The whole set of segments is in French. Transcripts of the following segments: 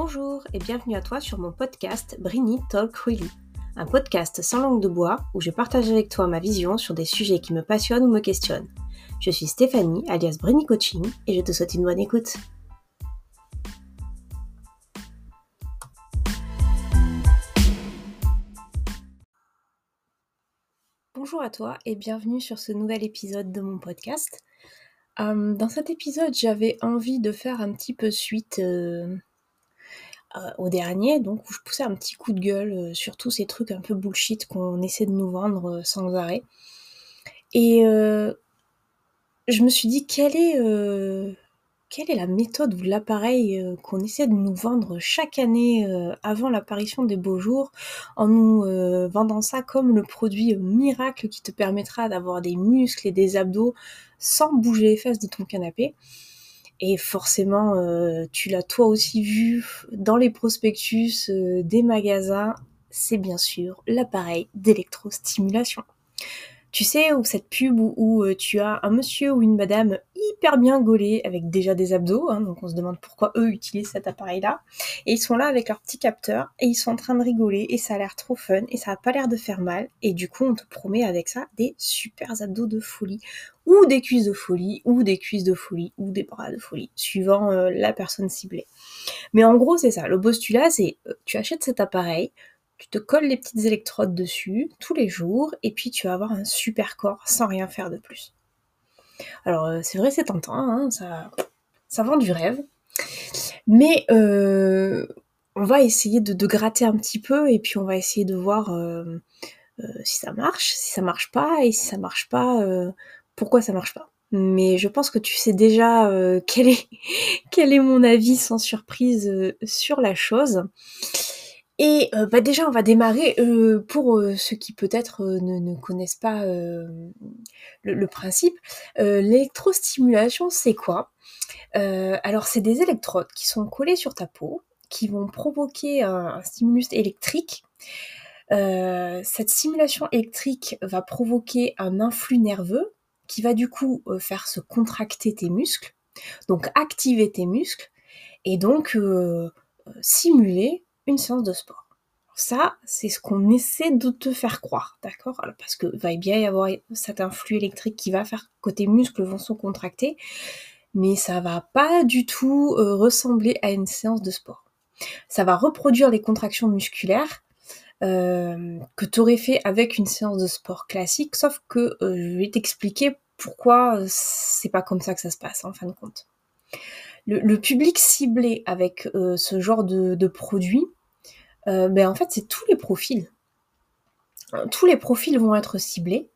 Bonjour et bienvenue à toi sur mon podcast Brini Talk Really, un podcast sans langue de bois où je partage avec toi ma vision sur des sujets qui me passionnent ou me questionnent. Je suis Stéphanie, alias Brini Coaching, et je te souhaite une bonne écoute. Bonjour à toi et bienvenue sur ce nouvel épisode de mon podcast. Euh, dans cet épisode, j'avais envie de faire un petit peu suite euh, euh, au dernier, donc où je poussais un petit coup de gueule sur tous ces trucs un peu bullshit qu'on essaie de nous vendre sans arrêt. Et je me suis dit, quelle est, quelle est la méthode ou l'appareil qu'on essaie de nous vendre chaque année avant l'apparition des beaux jours, en nous vendant ça comme le produit miracle qui te permettra d'avoir des muscles et des abdos sans bouger les fesses de ton canapé? Et forcément, tu l'as toi aussi vu dans les prospectus des magasins, c'est bien sûr l'appareil d'électrostimulation. Tu sais, ou cette pub où, euh, tu as un monsieur ou une madame hyper bien gaulé avec déjà des abdos, hein, donc on se demande pourquoi eux utilisent cet appareil-là, et ils sont là avec leur petit capteur et ils sont en train de rigoler et ça a l'air trop fun et ça a pas l'air de faire mal. Et du coup on te promet avec ça des super abdos de folie ou des cuisses de folie ou des cuisses de folie ou des bras de folie suivant euh, la personne ciblée. Mais en gros c'est ça, le postulat c'est euh, tu achètes cet appareil, tu te colles les petites électrodes dessus tous les jours et puis tu vas avoir un super corps sans rien faire de plus. Alors euh, c'est vrai c'est tentant, hein, ça, ça vend du rêve, mais euh, on va essayer de, gratter un petit peu et puis on va essayer de voir euh, si ça marche, si ça marche pas et si ça marche pas, pourquoi ça marche pas. Mais je pense que tu sais déjà quel est mon avis sans surprise sur la chose. Et euh, bah déjà, on va démarrer euh, pour euh, ceux qui peut-être ne, connaissent pas le, principe. L'électrostimulation, c'est quoi? Alors, c'est des électrodes qui sont collées sur ta peau, qui vont provoquer un, stimulus électrique. cette stimulation électrique va provoquer un influx nerveux qui va du coup faire se contracter tes muscles, donc activer tes muscles, et donc simuler une séance de sport. Ça, c'est ce qu'on essaie de te faire croire, d'accord? Parce que va bien y avoir cet influx électrique qui va faire que tes muscles vont se contracter, mais ça va pas du tout euh, ressembler à une séance de sport. Ça va reproduire les contractions musculaires euh, que tu aurais fait avec une séance de sport classique, sauf que euh, je vais t'expliquer pourquoi c'est pas comme ça que ça se passe en fin de compte. Le, public ciblé avec ce genre de produit, euh, ben en fait c'est tous les profils. Tous les profils vont être ciblés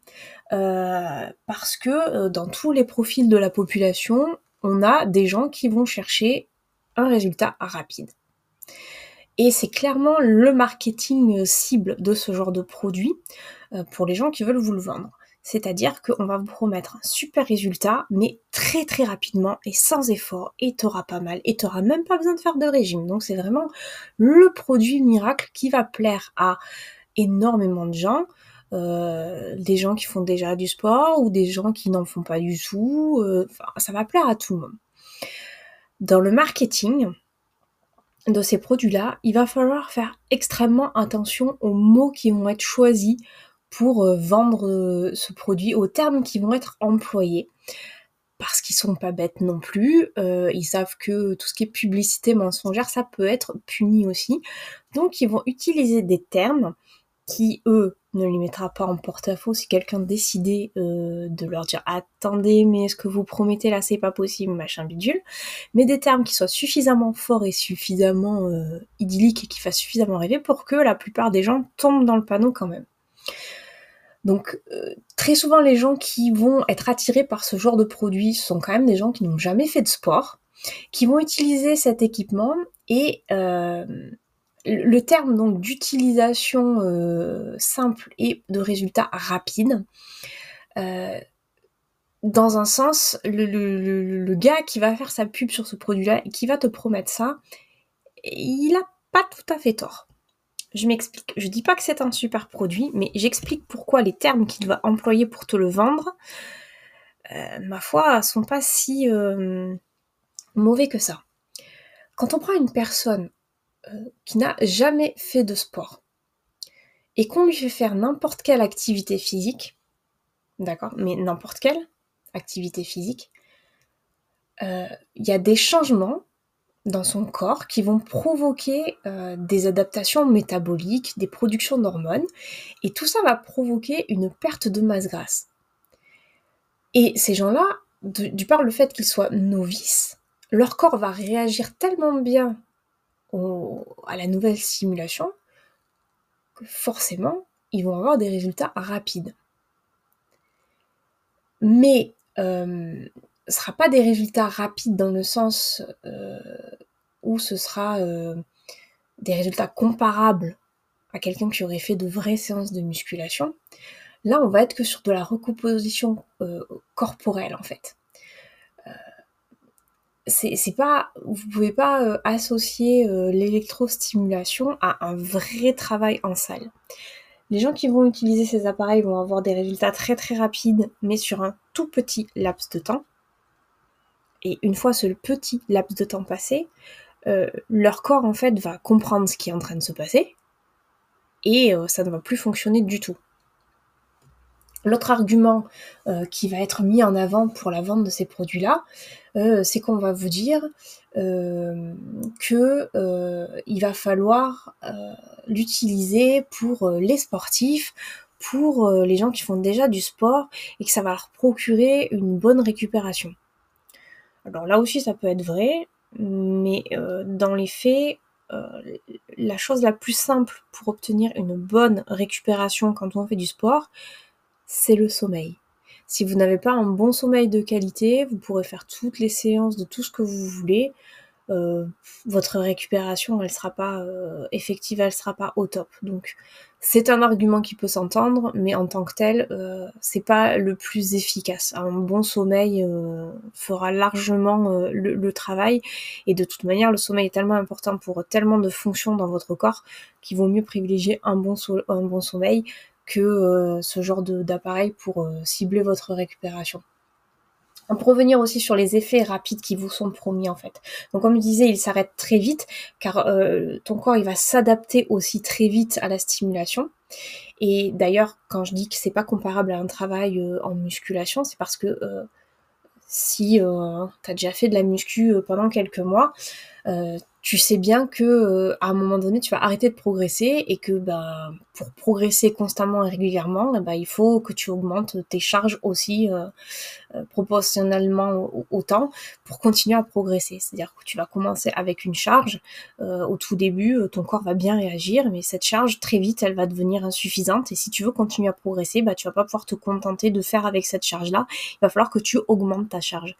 euh, parce que euh, dans tous les profils de la population, on a des gens qui vont chercher un résultat rapide. Et c'est clairement le marketing cible de ce genre de produit pour les gens qui veulent vous le vendre. C'est-à-dire qu'on va vous promettre un super résultat, mais très très rapidement et sans effort, et t'auras pas mal, et t'auras même pas besoin de faire de régime. Donc c'est vraiment le produit miracle qui va plaire à énormément de gens. Euh, des gens qui font déjà du sport ou des gens qui n'en font pas du tout. Euh, ça va plaire à tout le monde. Dans le marketing de ces produits-là, il va falloir faire extrêmement attention aux mots qui vont être choisis pour euh, vendre euh, ce produit aux termes qui vont être employés parce qu'ils sont pas bêtes non plus. Euh, ils savent que tout ce qui est publicité mensongère, ça peut être puni aussi. Donc ils vont utiliser des termes qui, eux, ne les mettra pas en porte-à-faux si quelqu'un décidait de leur dire attendez mais ce que vous promettez là c'est pas possible machin bidule mais des termes qui soient suffisamment forts et suffisamment idylliques et qui fassent suffisamment rêver pour que la plupart des gens tombent dans le panneau quand même. Donc euh, très souvent les gens qui vont être attirés par ce genre de produit sont quand même des gens qui n'ont jamais fait de sport, qui vont utiliser cet équipement et euh, le terme donc d'utilisation euh, simple et de résultats rapides. dans un sens, le, gars qui va faire sa pub sur ce produit-là et qui va te promettre ça, il a pas tout à fait tort. Je m'explique. Je dis pas que c'est un super produit, mais j'explique pourquoi les termes qu'il va employer pour te le vendre, euh, ma foi, sont pas si euh, mauvais que ça. Quand on prend une personne qui n'a jamais fait de sport et qu'on lui fait faire n'importe quelle activité physique, d'accord, mais n'importe quelle activité physique, il y a des changements dans son corps qui vont provoquer euh, des adaptations métaboliques, des productions d'hormones, et tout ça va provoquer une perte de masse grasse. Et ces gens-là, du par le fait qu'ils soient novices, leur corps va réagir tellement bien à la nouvelle stimulation que forcément, ils vont avoir des résultats rapides. Mais euh, ce sera pas des résultats rapides dans le sens euh, où ce sera euh, des résultats comparables à quelqu'un qui aurait fait de vraies séances de musculation. Là, on va être que sur de la recomposition euh, corporelle en fait. c'est pas, vous pouvez pas associer l'électrostimulation à un vrai travail en salle. Les gens qui vont utiliser ces appareils vont avoir des résultats très très rapides, mais sur un tout petit laps de temps. Et une fois ce petit laps de temps passé, euh, leur corps en fait va comprendre ce qui est en train de se passer et euh, ça ne va plus fonctionner du tout. L'autre argument euh, qui va être mis en avant pour la vente de ces produits-là, c'est qu'on va vous dire que il va falloir l'utiliser pour les sportifs, pour les gens qui font déjà du sport et que ça va leur procurer une bonne récupération. Alors là aussi, ça peut être vrai, mais euh, dans les faits, euh, la chose la plus simple pour obtenir une bonne récupération quand on fait du sport, c'est le sommeil. Si vous n'avez pas un bon sommeil de qualité, vous pourrez faire toutes les séances de tout ce que vous voulez. Euh, votre récupération, elle sera pas effective, elle sera pas au top. Donc c'est un argument qui peut s'entendre, mais en tant que tel, euh, c'est pas le plus efficace. Un bon sommeil euh, fera largement euh, le, travail, et de toute manière, le sommeil est tellement important pour tellement de fonctions dans votre corps qu'il vaut mieux privilégier un bon sommeil que ce genre d'appareil pour cibler votre récupération pour revenir aussi sur les effets rapides qui vous sont promis en fait. Donc comme je disais, il s'arrête très vite car euh, ton corps il va s'adapter aussi très vite à la stimulation. Et d'ailleurs, quand je dis que c'est pas comparable à un travail euh, en musculation, c'est parce que euh, si tu as déjà fait de la muscu pendant quelques mois, tu sais bien que euh, à un moment donné tu vas arrêter de progresser et que bah, pour progresser constamment et régulièrement bah, il faut que tu augmentes tes charges aussi euh, euh, proportionnellement autant pour continuer à progresser. C'est à dire que tu vas commencer avec une charge au tout début ton corps va bien réagir mais cette charge très vite elle va devenir insuffisante et si tu veux continuer à progresser bah, tu vas pas pouvoir te contenter de faire avec cette charge là il va falloir que tu augmentes ta charge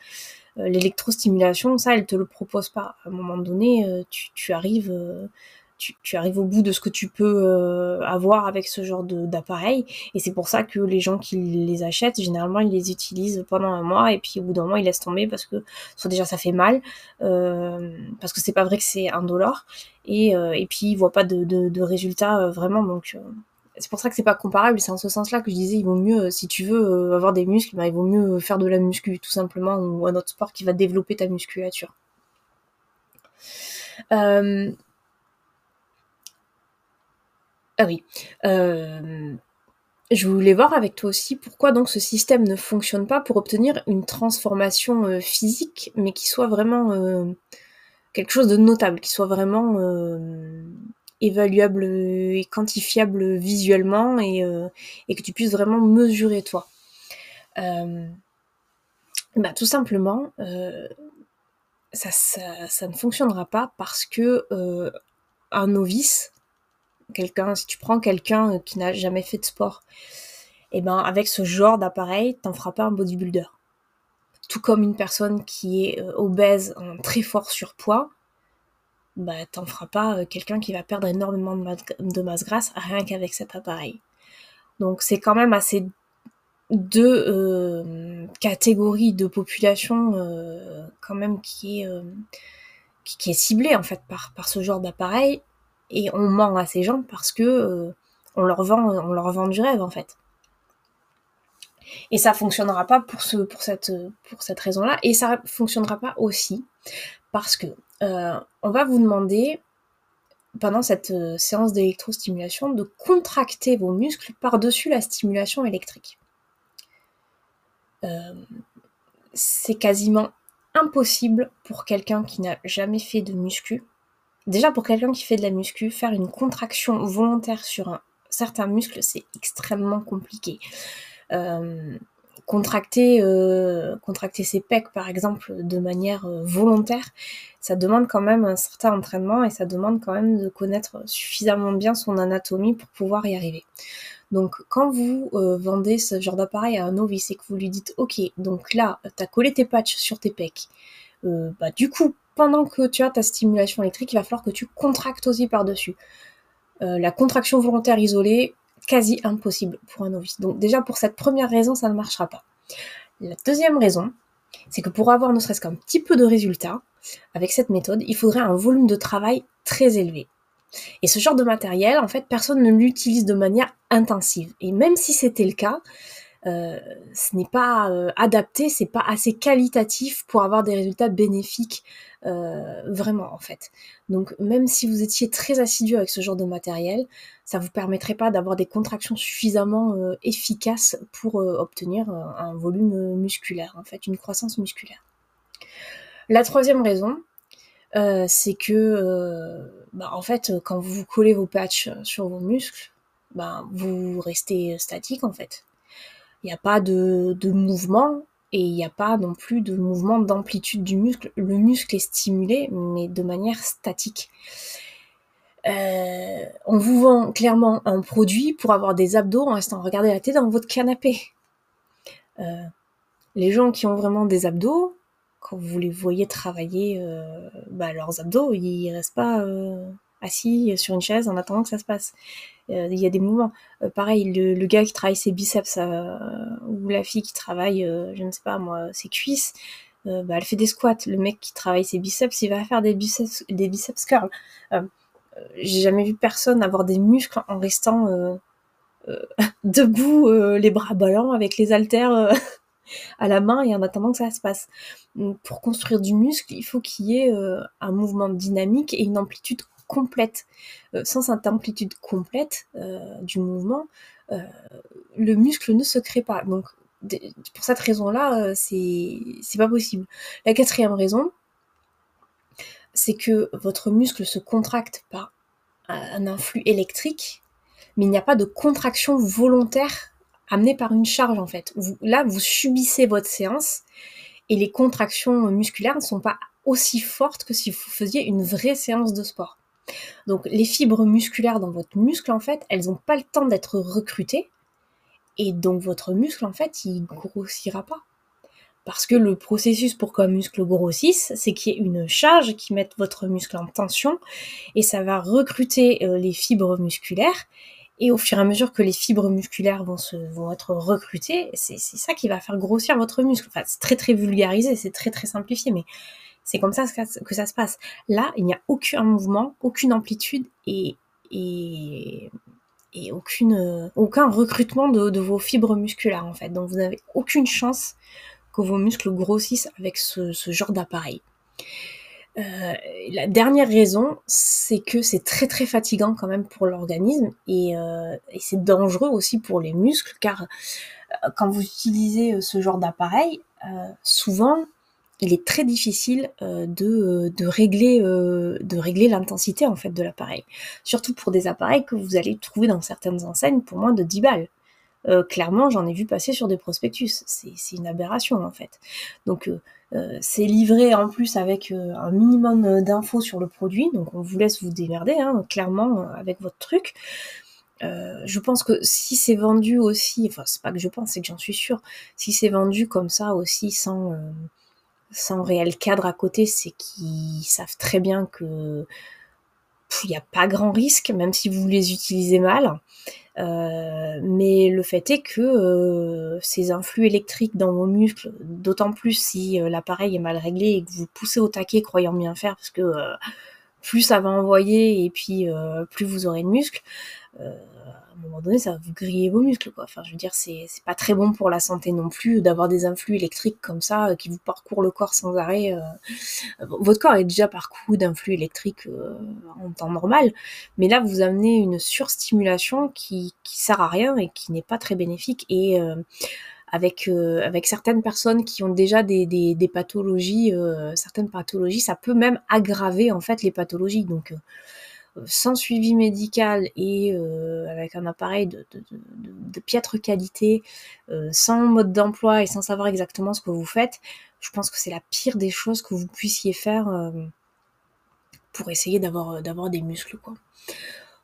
l'électrostimulation, ça, elle te le propose pas. À un moment donné, euh, tu, arrives, euh, tu, arrives au bout de ce que tu peux avoir avec ce genre d'appareil. Et c'est pour ça que les gens qui les achètent, généralement, ils les utilisent pendant un mois et puis au bout d'un mois, ils laissent tomber parce que soit déjà ça fait mal, parce que c'est pas vrai que c'est un et, et puis ils voient pas de, de, de résultats vraiment. Donc c'est pour ça que c'est pas comparable. C'est en ce sens-là que je disais, il vaut mieux, euh, si tu veux euh, avoir des muscles, bah, il vaut mieux faire de la muscu, tout simplement, ou un autre sport qui va développer ta musculature. Euh, ah oui. Je voulais voir avec toi aussi pourquoi donc ce système ne fonctionne pas pour obtenir une transformation physique, mais qui soit vraiment quelque chose de notable, qui soit vraiment évaluable et quantifiable visuellement et, euh, et que tu puisses vraiment mesurer toi. Euh, bah, tout simplement, euh, ça, ça, ne fonctionnera pas parce que un novice, quelqu'un, si tu prends quelqu'un qui n'a jamais fait de sport, et eh ben avec ce genre d'appareil, t'en feras pas un bodybuilder. Tout comme une personne qui est obèse, en très fort surpoids, bah t'en feras pas euh, quelqu'un qui va perdre énormément de, masse, grasse rien qu'avec cet appareil. Donc c'est quand même assez deux euh, catégories de population euh, quand même qui est qui, est ciblée en fait par par ce genre d'appareil et on ment à ces gens parce que on leur vend on leur vend du rêve en fait. Et ça fonctionnera pas pour ce pour cette pour cette raison-là et ça fonctionnera pas aussi parce que euh, on va vous demander pendant cette séance d'électrostimulation, de contracter vos muscles par-dessus la stimulation électrique. c'est quasiment impossible pour quelqu'un qui n'a jamais fait de muscu. Déjà pour quelqu'un qui fait de la muscu, faire une contraction volontaire sur un certain muscle, c'est extrêmement compliqué. Euh, contracter, euh, contracter ses pecs par exemple de manière euh, volontaire, ça demande quand même un certain entraînement et ça demande quand même de connaître suffisamment bien son anatomie pour pouvoir y arriver. Donc quand vous vendez ce genre d'appareil à un novice et que vous lui dites ok donc là tu as collé tes patchs sur tes pecs, bah du coup pendant que tu as ta stimulation électrique il va falloir que tu contractes aussi par dessus. la contraction volontaire isolée quasi impossible pour un novice. Donc déjà pour cette première raison, ça ne marchera pas. La deuxième raison, c'est que pour avoir ne serait-ce qu'un petit peu de résultat avec cette méthode, il faudrait un volume de travail très élevé. Et ce genre de matériel, en fait, personne ne l'utilise de manière intensive. Et même si c'était le cas, euh, ce n'est pas euh, adapté, c'est pas assez qualitatif pour avoir des résultats bénéfiques euh, vraiment en fait. Donc même si vous étiez très assidu avec ce genre de matériel, ça vous permettrait pas d'avoir des contractions suffisamment efficaces pour obtenir un volume musculaire, en fait, une croissance musculaire. La troisième raison, c'est que bah, en fait, quand vous collez vos patchs sur vos muscles, bah, vous restez statique en fait il n'y a pas de, mouvement et il n'y a pas non plus de mouvement d'amplitude du muscle. Le muscle est stimulé, mais de manière statique. Euh, on vous vend clairement un produit pour avoir des abdos en restant regarder la tête dans votre canapé. Euh, les gens qui ont vraiment des abdos, quand vous les voyez travailler euh, bah, leurs abdos, ils restent pas assis sur une chaise en attendant que ça se passe. Euh, il y a des mouvements. Euh, pareil, le, gars qui travaille ses biceps euh, ou la fille qui travaille, je ne sais pas moi, ses cuisses, bah, elle fait des squats. Le mec qui travaille ses biceps, il va faire des biceps, des biceps curls. J'ai jamais vu personne avoir des muscles en restant debout, les bras ballants, avec les haltères à la main et en attendant que ça se passe. pour construire du muscle, il faut qu'il y ait un mouvement dynamique et une amplitude complète. Euh, sans cette amplitude complète euh, du mouvement, euh, le muscle ne se crée pas. Donc pour cette raison-là, c'est pas possible. La quatrième raison, c'est que votre muscle se contracte par un influx électrique, mais il n'y a pas de contraction volontaire amenée par une charge en fait. là, vous subissez votre séance et les contractions musculaires ne sont pas aussi fortes que si vous faisiez une vraie séance de sport. Donc les fibres musculaires dans votre muscle, en fait, elles n'ont pas le temps d'être recrutées. Et donc votre muscle, en fait, il grossira pas. Parce que le processus pour qu'un muscle grossisse, c'est qu'il y ait une charge qui mette votre muscle en tension et ça va recruter euh, les fibres musculaires. Et au fur et à mesure que les fibres musculaires vont, se, vont être recrutées, c'est ça qui va faire grossir votre muscle. Enfin, c'est très très vulgarisé, c'est très très simplifié, mais c'est comme ça que ça se passe. Là, il n'y a aucun mouvement, aucune amplitude et, et, aucune, aucun recrutement de, vos fibres musculaires en fait. Donc vous n'avez aucune chance que vos muscles grossissent avec ce, genre d'appareil. Euh, la dernière raison, c'est que c'est très très fatigant quand même pour l'organisme et, euh, et c'est dangereux aussi pour les muscles car euh, quand vous utilisez ce genre d'appareil, souvent il est très difficile euh, de, euh, euh, de régler l'intensité en fait de l'appareil. Surtout pour des appareils que vous allez trouver dans certaines enseignes pour moins de 10 balles. clairement, j'en ai vu passer sur des prospectus. C'est une aberration en fait. Donc c'est livré en plus avec un minimum d'infos sur le produit. Donc on vous laisse vous démerder hein, clairement avec votre truc. je pense que si c'est vendu aussi, enfin c'est pas que je pense, c'est que j'en suis sûre, si c'est vendu comme ça aussi sans, sans réel cadre à côté, c'est qu'ils savent très bien que il n'y a pas grand risque, même si vous les utilisez mal. Euh, mais le fait est que euh, ces influx électriques dans vos muscles, d'autant plus si euh, l'appareil est mal réglé et que vous poussez au taquet croyant bien faire, parce que plus ça va envoyer et puis plus vous aurez de muscles, à un moment donné, ça va vous griller vos muscles, quoi. Enfin, je veux dire, c'est pas très bon pour la santé non plus d'avoir des influx électriques comme ça euh, qui vous parcourent le corps sans arrêt. Euh. Votre corps est déjà parcouru d'influx électriques euh, en temps normal, mais là, vous amenez une surstimulation qui, qui sert à rien et qui n'est pas très bénéfique et avec avec certaines personnes qui ont déjà des, des, des pathologies, certaines pathologies, ça peut même aggraver en fait les pathologies. Donc sans suivi médical et euh, avec un appareil de, piètre qualité, euh, sans mode d'emploi et sans savoir exactement ce que vous faites, je pense que c'est la pire des choses que vous puissiez faire euh, pour essayer d'avoir des muscles.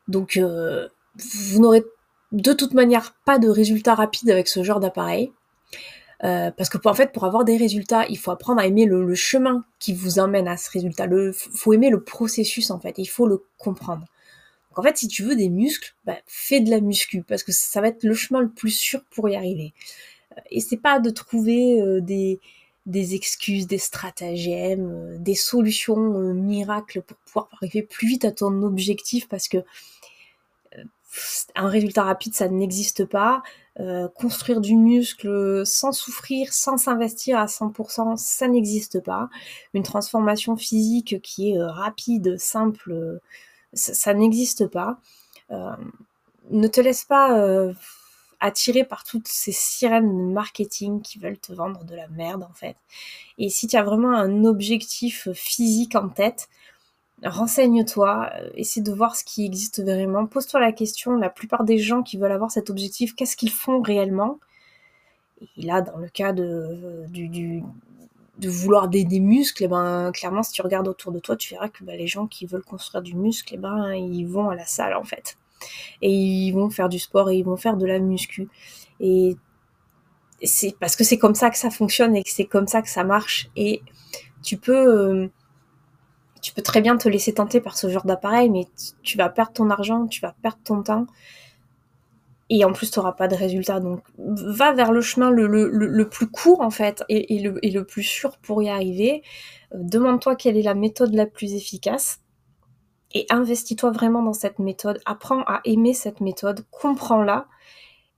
Donc vous n'aurez de toute manière pas de résultats rapides avec ce genre d'appareil. Euh, parce que pour, en fait, pour avoir des résultats, il faut apprendre à aimer le, chemin qui vous emmène à ce résultat. Il faut aimer le processus en fait. Il faut le comprendre. Donc en fait, si tu veux des muscles, bah, fais de la muscu parce que ça va être le chemin le plus sûr pour y arriver. Euh, et c'est pas de trouver euh, des, des excuses, des stratagèmes, des solutions miracles pour pouvoir arriver plus vite à ton objectif parce que un résultat rapide, ça n'existe pas. Euh, construire du muscle sans souffrir, sans s'investir à 100%, ça n'existe pas. Une transformation physique qui est euh, rapide, simple, euh, ça, n'existe pas. ne te laisse pas attirer par toutes ces sirènes marketing qui veulent te vendre de la merde en fait. Et si tu as vraiment un objectif physique en tête, renseigne-toi, euh, essaie de voir ce qui existe vraiment, pose-toi la question, la plupart des gens qui veulent avoir cet objectif, qu'est-ce qu'ils font réellement? Et là, dans le cas de, du, de vouloir des, des muscles, eh ben, clairement, si tu regardes autour de toi, tu verras que bah, les gens qui veulent construire du muscle, eh ben, ils vont à la salle en fait. Et ils vont faire du sport et ils vont faire de la muscu. Et c'est parce que c'est comme ça que ça fonctionne et que c'est comme ça que ça marche. Et tu peux... Euh, tu peux très bien te laisser tenter par ce genre d'appareil, mais tu vas perdre ton argent, tu vas perdre ton temps, et en plus tu n'auras pas de résultat. Donc va vers le chemin le, plus court en fait, et, le, plus sûr pour y arriver. Euh, demande-toi quelle est la méthode la plus efficace, et investis-toi vraiment dans cette méthode. Apprends à aimer cette méthode, comprends-la,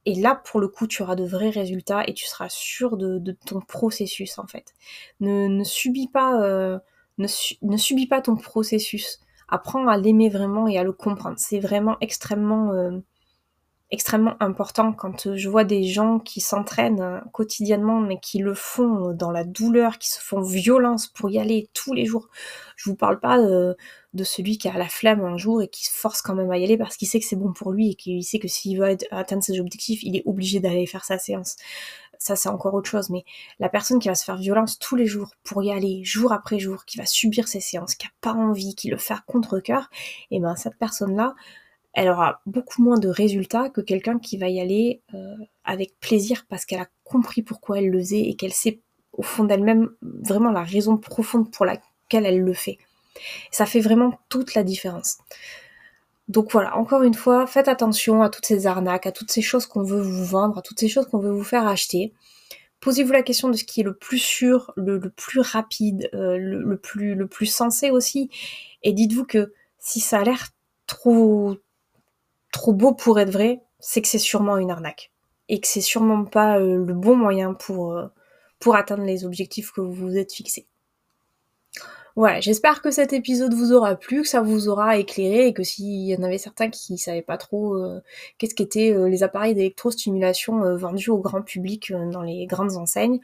et là, pour le coup, tu auras de vrais résultats et tu seras sûr de, ton processus, en fait. Ne, subis pas euh, ne, subis pas ton processus. Apprends à l'aimer vraiment et à le comprendre. C'est vraiment extrêmement, euh, important quand je vois des gens qui s'entraînent euh, quotidiennement mais qui le font dans la douleur, qui se font violence pour y aller tous les jours. Je vous parle pas de, celui qui a la flamme un jour et qui se force quand même à y aller parce qu'il sait que c'est bon pour lui et qu'il sait que s'il veut atteindre ses objectifs, il est obligé d'aller faire sa séance ça c'est encore autre chose, mais la personne qui va se faire violence tous les jours pour y aller, jour après jour, qui va subir ces séances, qui a pas envie, qui le fait contre cœur, et ben cette personne-là, elle aura beaucoup moins de résultats que quelqu'un qui va y aller euh, avec plaisir parce qu'elle a compris pourquoi elle le faisait et qu'elle sait au fond d'elle-même vraiment la raison profonde pour laquelle elle le fait. Ça fait vraiment toute la différence. Donc voilà, encore une fois, faites attention à toutes ces arnaques, à toutes ces choses qu'on veut vous vendre, à toutes ces choses qu'on veut vous faire acheter. Posez-vous la question de ce qui est le plus sûr, le, plus rapide, euh, le, plus, sensé aussi. Et dites-vous que si ça a l'air trop, trop beau pour être vrai, c'est que c'est sûrement une arnaque. Et que c'est sûrement pas euh, le bon moyen pour, euh, pour atteindre les objectifs que vous vous êtes fixés. Voilà, j'espère que cet épisode vous aura plu, que ça vous aura éclairé et que s'il y en avait certains qui savaient pas trop euh, qu'est-ce qu'étaient euh, les appareils d'électrostimulation euh, vendus au grand public dans les grandes enseignes,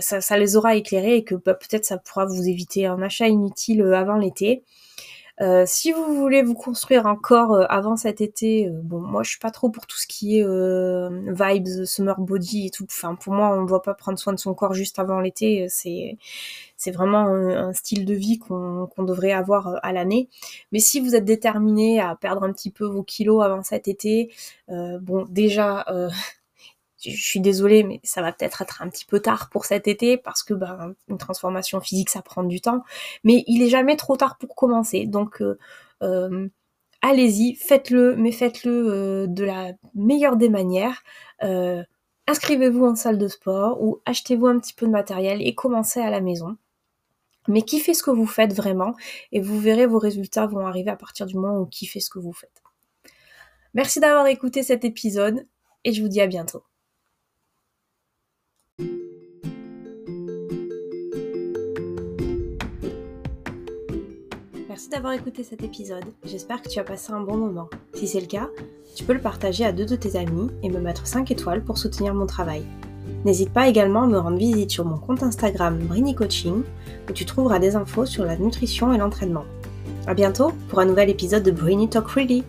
ça, les aura éclairés et que bah, peut-être ça pourra vous éviter un achat inutile avant l'été. Euh, si vous voulez vous construire un corps euh, avant cet été, euh, bon, moi je suis pas trop pour tout ce qui est vibes, summer body et tout. Enfin, pour moi, on ne doit pas prendre soin de son corps juste avant l'été. C'est c'est vraiment un, style de vie qu'on devrait avoir à l'année. Mais si vous êtes déterminé à perdre un petit peu vos kilos avant cet été, bon, déjà je suis désolée, mais ça va peut-être être un petit peu tard pour cet été parce que ben, une transformation physique, ça prend du temps. Mais il est jamais trop tard pour commencer. Donc, euh, euh, allez-y, faites-le, mais faites-le euh, de la meilleure des manières. Inscrivez-vous en salle de sport ou achetez-vous un petit peu de matériel et commencez à la maison. Mais kiffez ce que vous faites vraiment et vous verrez vos résultats vont arriver à partir du moment où kiffez ce que vous faites. Merci d'avoir écouté cet épisode et je vous dis à bientôt. D'avoir écouté cet épisode. J'espère que tu as passé un bon moment. Si c'est le cas, tu peux le partager à deux de tes amis et me mettre 5 étoiles pour soutenir mon travail. N'hésite pas également à me rendre visite sur mon compte Instagram Brini Coaching où tu trouveras des infos sur la nutrition et l'entraînement. A bientôt pour un nouvel épisode de Brini Talk Freely.